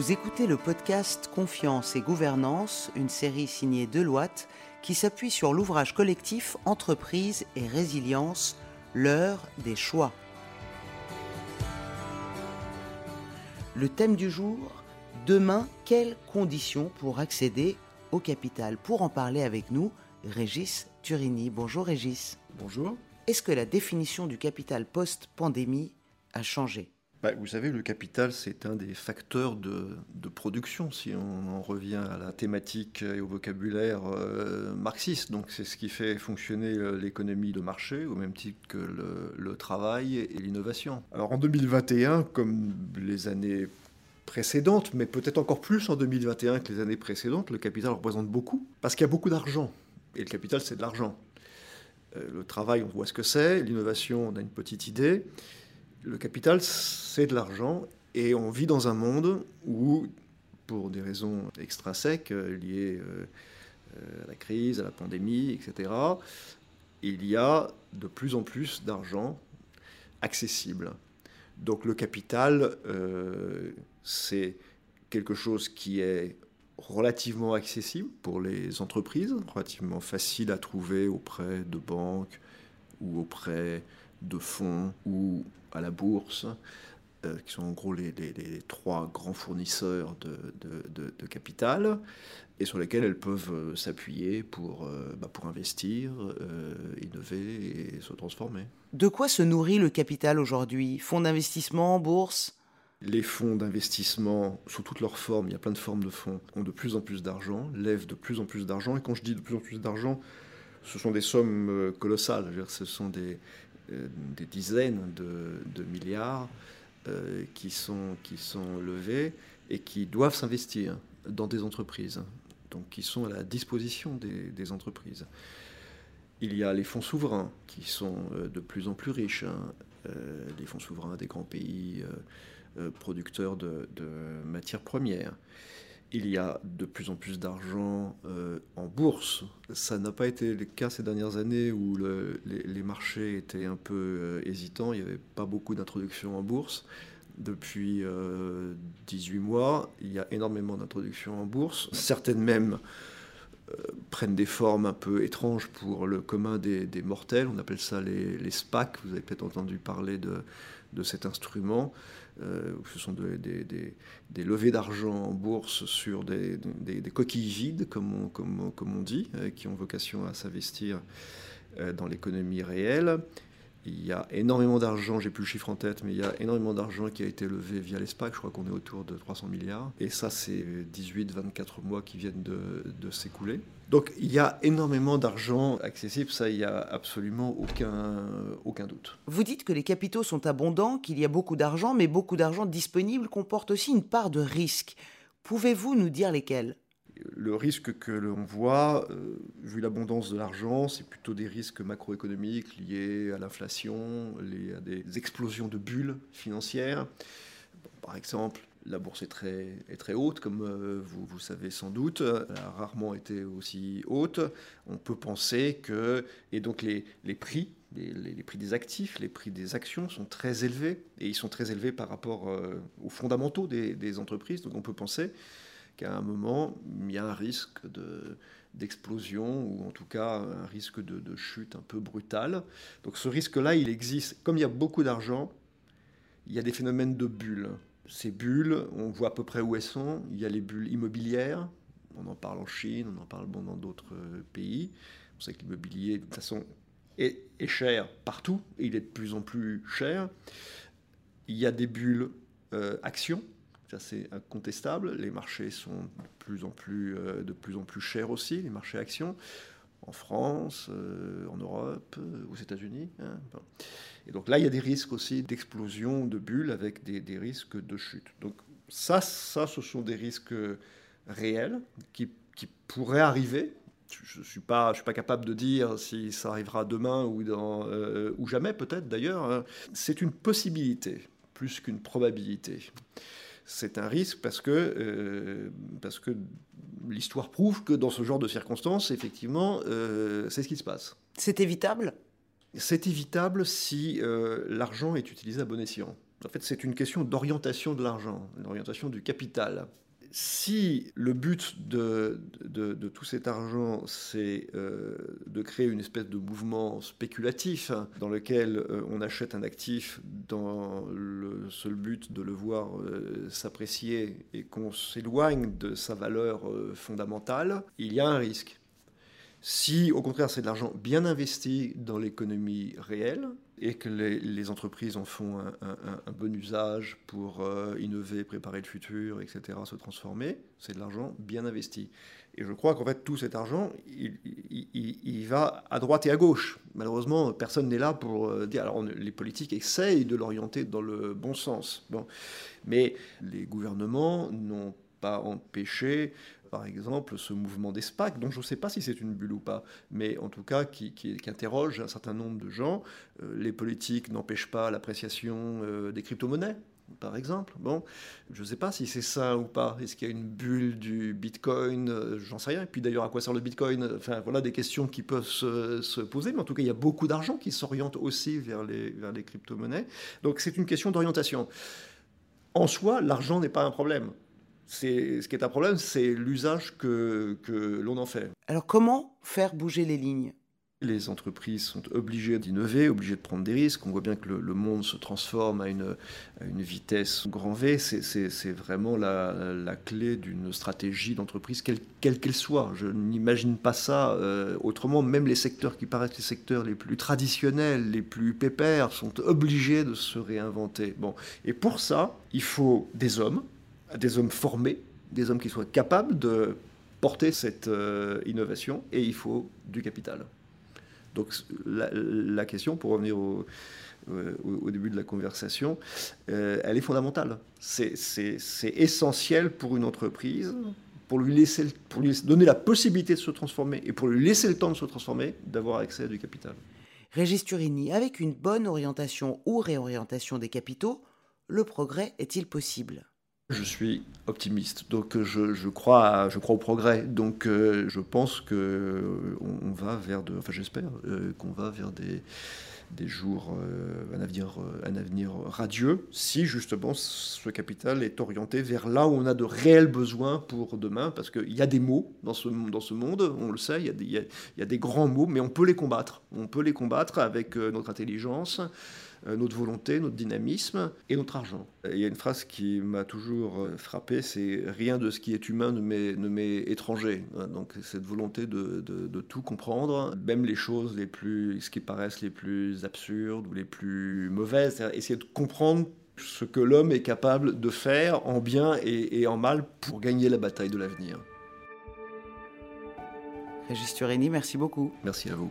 Vous écoutez le podcast Confiance et Gouvernance, une série signée Deloitte qui s'appuie sur l'ouvrage collectif Entreprise et résilience, l'heure des choix. Le thème du jour, demain, quelles conditions pour accéder au capital? Pour en parler avec nous, Régis Turini. Bonjour Régis. Bonjour. Est-ce que la définition du capital post-pandémie a changé? Bah, vous savez, le capital, c'est un des facteurs de, production, si on en revient à la thématique et au vocabulaire euh, marxiste. Donc c'est ce qui fait fonctionner euh, l'économie de marché, au même titre que le, travail et l'innovation. Alors en 2021, comme les années précédentes, mais peut-être encore plus en 2021 que les années précédentes, le capital représente beaucoup, parce qu'il y a beaucoup d'argent. Et le capital, c'est de l'argent. Euh, le travail, on voit ce que c'est. L'innovation, on a une petite idée le capital, c'est de l'argent et on vit dans un monde où, pour des raisons extrinsèques euh, liées euh, euh, à la crise, à la pandémie, etc., il y a de plus en plus d'argent accessible. Donc le capital, c'est quelque chose qui est relativement accessible pour les entreprises, relativement facile à trouver auprès de banques ou auprès de fonds ou à la bourse, euh, qui sont en gros les, trois grands fournisseurs de, capital, et sur lesquels elles peuvent euh, s'appuyer pour, euh, bah, pour investir, innover et se transformer. De quoi se nourrit le capital aujourd'hui? Fonds d'investissement, bourse? Les fonds d'investissement, sous toutes leurs formes, il y a plein de formes de fonds, ont de plus en plus d'argent, lèvent de plus en plus d'argent. Et quand je dis de plus en plus d'argent, ce sont des sommes colossales. ce sont des, des dizaines de, milliards euh, qui, sont, levés et qui doivent s'investir dans des entreprises, donc qui sont à la disposition des, entreprises. Il y a les fonds souverains qui sont euh, de plus en plus riches, hein. les fonds souverains des grands pays producteurs de matières premières il y a de plus en plus d'argent euh, en bourse. Ça n'a pas été le cas ces dernières années où les, marchés étaient un peu euh, hésitants, il n'y avait pas beaucoup d'introductions en bourse. Depuis 18 euh, mois, il y a énormément d'introductions en bourse. Certaines même prennent des formes un peu étranges pour le commun des, mortels. On appelle ça les, les SPAC. Vous avez peut-être entendu parler de, de cet instrument. Euh, ce sont des, levées d'argent en bourse sur des, coquilles vides, comme on, dit, euh, qui ont vocation à s'investir euh, dans l'économie réelle. Il y a énormément d'argent, j'ai plus le chiffre en tête, mais il y a énormément d'argent qui a été levé via l'ESPAC. Je crois qu'on est autour de 300 milliards. Et ça, c'est 18-24 mois qui viennent de, s'écouler. Donc il y a énormément d'argent accessible, ça, il n'y a absolument aucun, aucun doute. Vous dites que les capitaux sont abondants, qu'il y a beaucoup d'argent, mais beaucoup d'argent disponible comporte aussi une part de risque. Pouvez-vous nous dire lesquels? Le risque que l'on voit, euh, vu l'abondance de l'argent, c'est plutôt des risques macroéconomiques liés à l'inflation, à des explosions de bulles financières. par exemple, la bourse est très, haute, comme euh, vous, savez sans doute. Elle a rarement été aussi haute. On peut penser que. Et donc, les, prix, les, prix des actifs, les prix des actions sont très élevés. Et ils sont très élevés par rapport euh, aux fondamentaux des entreprises. Donc, on peut penser qu'à un moment, il y a un risque de, d'explosion ou en tout cas un risque de, chute un peu brutale. Donc ce risque-là, il existe. Comme il y a beaucoup d'argent, il y a des phénomènes de bulles. Ces bulles, on voit à peu près où elles sont. Il y a les bulles immobilières. On en parle en Chine, on en parle dans d'autres pays. On sait que l'immobilier, de toute façon, est, est cher partout et il est de plus en plus cher. Il y a des bulles euh, actions c'est incontestable. Les marchés sont de plus en plus, euh, de plus, en plus chers aussi, les marchés actions, en France, euh, en Europe, euh, aux États-Unis. Hein, Et donc là, il y a des risques aussi d'explosion de bulles avec des, risques de chute. Donc ça, ça, ce sont des risques réels qui, pourraient arriver. Je ne suis, pas, suis pas capable de dire si ça arrivera demain ou jamais, peut-être d'ailleurs. Hein. C'est une possibilité plus qu'une probabilité c'est un risque parce que, euh, parce que l'histoire prouve que dans ce genre de circonstances, effectivement, euh, c'est ce qui se passe. C'est évitable? C'est évitable si euh, l'argent est utilisé à bon escient. En fait, c'est une question d'orientation de l'argent, d'orientation du capital si le but de, tout cet argent, c'est euh, de créer une espèce de mouvement spéculatif dans lequel euh, on achète un actif dans le seul but de le voir euh, s'apprécier et qu'on s'éloigne de sa valeur fondamentale, il y a un risque. Si au contraire c'est de l'argent bien investi dans l'économie réelle, et que les, entreprises en font un, bon usage pour euh, innover, préparer le futur, etc., se transformer, c'est de l'argent bien investi. Et je crois qu'en fait, tout cet argent, il, va à droite et à gauche. Malheureusement, personne n'est là pour euh, dire. Alors, les politiques essayent de l'orienter dans le bon sens. Bon. Mais les gouvernements n'ont pas empêché par exemple, ce mouvement des SPAC, dont je ne sais pas si c'est une bulle ou pas, mais en tout cas qui, interroge un certain nombre de gens. Euh, les politiques n'empêchent pas l'appréciation euh, des crypto-monnaies, par exemple. Bon, je ne sais pas si c'est ça ou pas. Est-ce qu'il y a une bulle du Bitcoin euh, J'en sais rien. Et puis d'ailleurs, à quoi sert le Bitcoin? Enfin, voilà des questions qui peuvent se, poser. Mais en tout cas, il y a beaucoup d'argent qui s'oriente aussi vers les, vers les crypto-monnaies. Donc c'est une question d'orientation. En soi, l'argent n'est pas un problème ce qui est un problème, c'est l'usage que, l'on en fait. Alors comment faire bouger les lignes? Les entreprises sont obligées d'innover, obligées de prendre des risques. On voit bien que le, monde se transforme à une, une vitesse grand V. C'est vraiment la, clé d'une stratégie d'entreprise, quelle qu'elle soit. Je n'imagine pas ça euh, autrement. Même les secteurs qui paraissent les secteurs les plus traditionnels, les plus pépères, sont obligés de se réinventer. Bon. Et pour ça, il faut des hommes, des hommes formés, des hommes qui soient capables de porter cette euh, innovation, et il faut du capital. Donc la, question, pour revenir au, euh, au, début de la conversation, euh, elle est fondamentale. C'est essentiel pour une entreprise, pour lui, pour lui donner la possibilité de se transformer et pour lui laisser le temps de se transformer, d'avoir accès à du capital. Régis Turini, avec une bonne orientation ou réorientation des capitaux, le progrès est-il possible? Je suis optimiste, donc je, je, crois, au progrès. Donc euh, je pense que euh, va vers enfin j'espère euh, qu'on va vers des, jours, un, avenir, un avenir radieux, si justement ce capital est orienté vers là où on a de réels besoins pour demain, parce qu'il y a des mots dans ce, dans ce monde, on le sait, il y a des grands mots, mais on peut les combattre. On peut les combattre avec notre intelligence. Euh, notre volonté, notre dynamisme et notre argent. Il y a une phrase qui m'a toujours euh, frappé, c'est rien de ce qui est humain ne m'est étranger. Donc cette volonté de, de, tout comprendre, même les choses les plus, ce qui paraissent les plus absurdes ou les plus mauvaises, essayer de comprendre ce que l'homme est capable de faire en bien et, et en mal pour gagner la bataille de l'avenir. Régis Turini, merci beaucoup. Merci à vous.